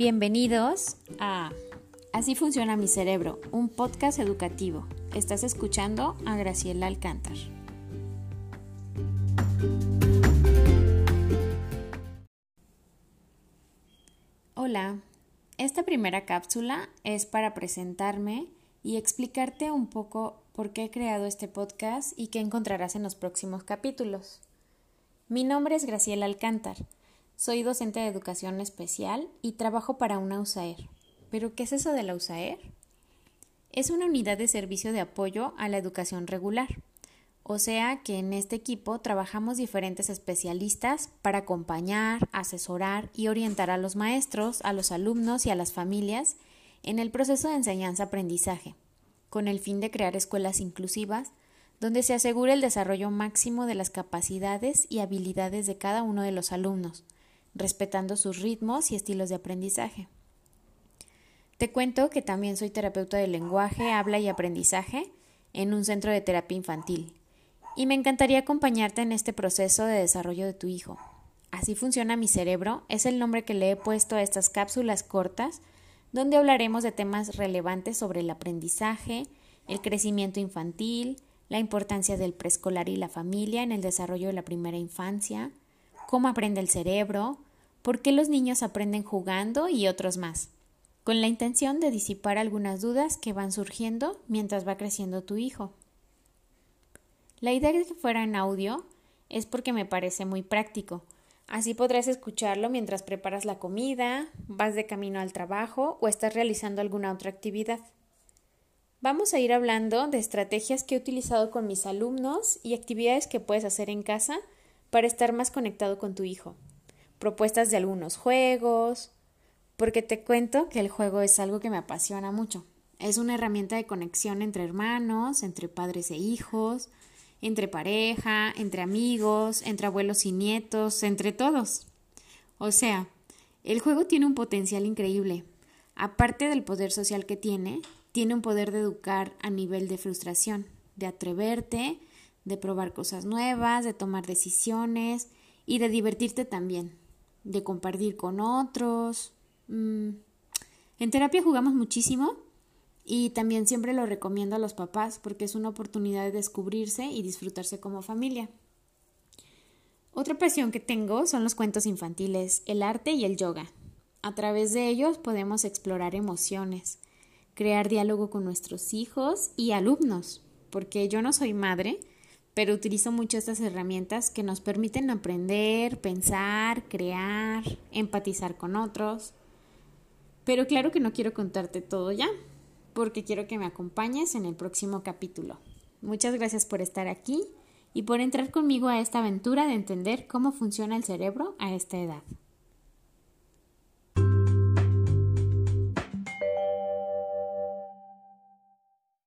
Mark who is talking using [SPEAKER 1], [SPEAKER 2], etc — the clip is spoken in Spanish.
[SPEAKER 1] Bienvenidos a Así funciona mi cerebro, un podcast educativo. Estás escuchando a Graciela Alcántar. Hola, esta primera cápsula es para presentarme y explicarte un poco por qué he creado este podcast y qué encontrarás en los próximos capítulos. Mi nombre es Graciela Alcántar. Soy docente de educación especial y trabajo para una USAER. ¿Pero qué es eso de la USAER? Es una unidad de servicio de apoyo a la educación regular. O sea que en este equipo trabajamos diferentes especialistas para acompañar, asesorar y orientar a los maestros, a los alumnos y a las familias en el proceso de enseñanza-aprendizaje, con el fin de crear escuelas inclusivas donde se asegure el desarrollo máximo de las capacidades y habilidades de cada uno de los alumnos, respetando sus ritmos y estilos de aprendizaje. Te cuento que también soy terapeuta de lenguaje, habla y aprendizaje en un centro de terapia infantil, y me encantaría acompañarte en este proceso de desarrollo de tu hijo. Así funciona mi cerebro es el nombre que le he puesto a estas cápsulas cortas, donde hablaremos de temas relevantes sobre el aprendizaje, el crecimiento infantil, la importancia del preescolar y la familia en el desarrollo de la primera infancia, cómo aprende el cerebro, por qué los niños aprenden jugando y otros más, con la intención de disipar algunas dudas que van surgiendo mientras va creciendo tu hijo. La idea de que fuera en audio es porque me parece muy práctico. Así podrás escucharlo mientras preparas la comida, vas de camino al trabajo o estás realizando alguna otra actividad. Vamos a ir hablando de estrategias que he utilizado con mis alumnos y actividades que puedes hacer en casa para estar más conectado con tu hijo. Propuestas de algunos juegos, porque te cuento que el juego es algo que me apasiona mucho. Es una herramienta de conexión entre hermanos, entre padres e hijos, entre pareja, entre amigos, entre abuelos y nietos, entre todos. O sea, el juego tiene un potencial increíble. Aparte del poder social que tiene, tiene un poder de educar a nivel de frustración, de atreverte, de probar cosas nuevas, de tomar decisiones y de divertirte también, de compartir con otros. Mm, en terapia jugamos muchísimo y también siempre lo recomiendo a los papás porque es una oportunidad de descubrirse y disfrutarse como familia. Otra pasión que tengo son los cuentos infantiles, el arte y el yoga. A través de ellos podemos explorar emociones, crear diálogo con nuestros hijos y alumnos, porque yo no soy madre, pero utilizo mucho estas herramientas que nos permiten aprender, pensar, crear, empatizar con otros. Pero claro que no quiero contarte todo ya, porque quiero que me acompañes en el próximo capítulo. Muchas gracias por estar aquí y por entrar conmigo a esta aventura de entender cómo funciona el cerebro a esta edad.